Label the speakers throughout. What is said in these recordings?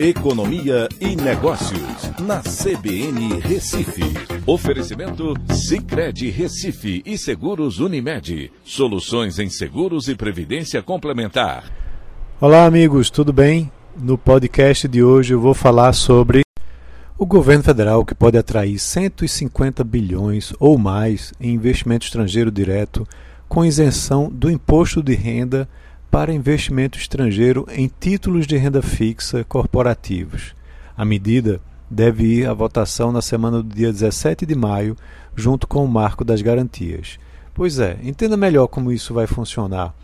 Speaker 1: Economia e Negócios, na CBN Recife. Oferecimento Cicred Recife e Seguros Unimed. Soluções em seguros e previdência complementar.
Speaker 2: Olá, amigos, tudo bem? No podcast de hoje eu vou falar sobre o governo federal que pode atrair 150 bilhões ou mais em investimento estrangeiro direto com isenção do imposto de renda para investimento estrangeiro em títulos de renda fixa corporativos. A medida deve ir à votação na semana do dia 17 de maio, junto com o marco das garantias. Pois é, entenda melhor como isso vai funcionar.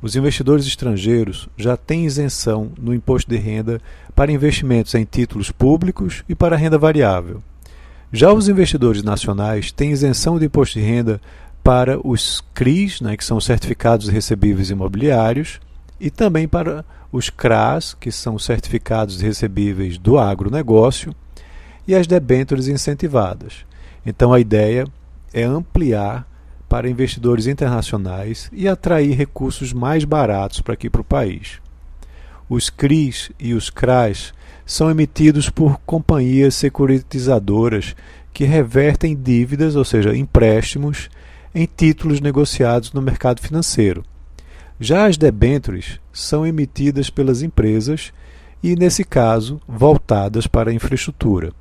Speaker 2: Os investidores estrangeiros já têm isenção no imposto de renda para investimentos em títulos públicos e para renda variável. Já os investidores nacionais têm isenção de imposto de renda para os CRIs, né, que são certificados recebíveis imobiliários, e também para os CRAs, que são certificados recebíveis do agronegócio, e as debêntures incentivadas. Então a ideia é ampliar para investidores internacionais e atrair recursos mais baratos para aqui para o país. Os CRIs e os CRAs são emitidos por companhias securitizadoras que revertem dívidas, ou seja, empréstimos, em títulos negociados no mercado financeiro. Já as debêntures são emitidas pelas empresas e, nesse caso, voltadas para a infraestrutura.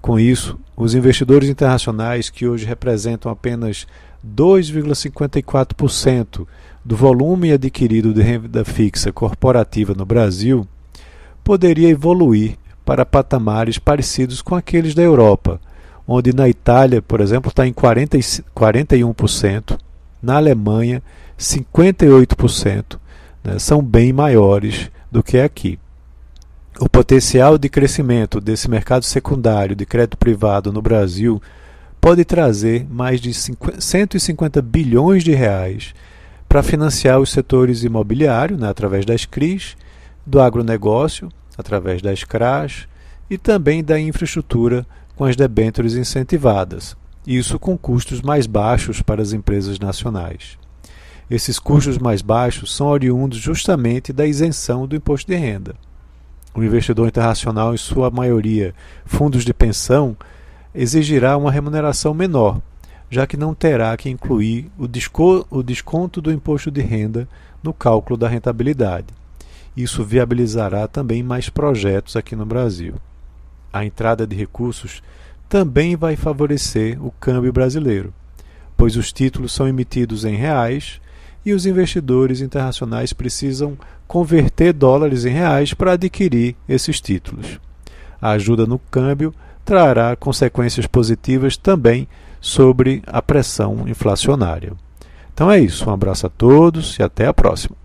Speaker 2: Com isso, os investidores internacionais, que hoje representam apenas 2,54% do volume adquirido de renda fixa corporativa no Brasil, poderia evoluir para patamares parecidos com aqueles da Europa onde na Itália, por exemplo, está em 40, 41%, na Alemanha, 58%, né, são bem maiores do que aqui. O potencial de crescimento desse mercado secundário de crédito privado no Brasil pode trazer mais de 50, 150 bilhões de reais para financiar os setores imobiliário, né, através das CRIs, do agronegócio, através das CRAs e também da infraestrutura com as debêntures incentivadas, isso com custos mais baixos para as empresas nacionais. Esses custos mais baixos são oriundos justamente da isenção do imposto de renda. O investidor internacional, em sua maioria fundos de pensão, exigirá uma remuneração menor, já que não terá que incluir o, desconto do imposto de renda no cálculo da rentabilidade. Isso viabilizará também mais projetos aqui no Brasil a entrada de recursos também vai favorecer o câmbio brasileiro, pois os títulos são emitidos em reais e os investidores internacionais precisam converter dólares em reais para adquirir esses títulos. A ajuda no câmbio trará consequências positivas também sobre a pressão inflacionária. Então é isso, um abraço a todos e até a próxima.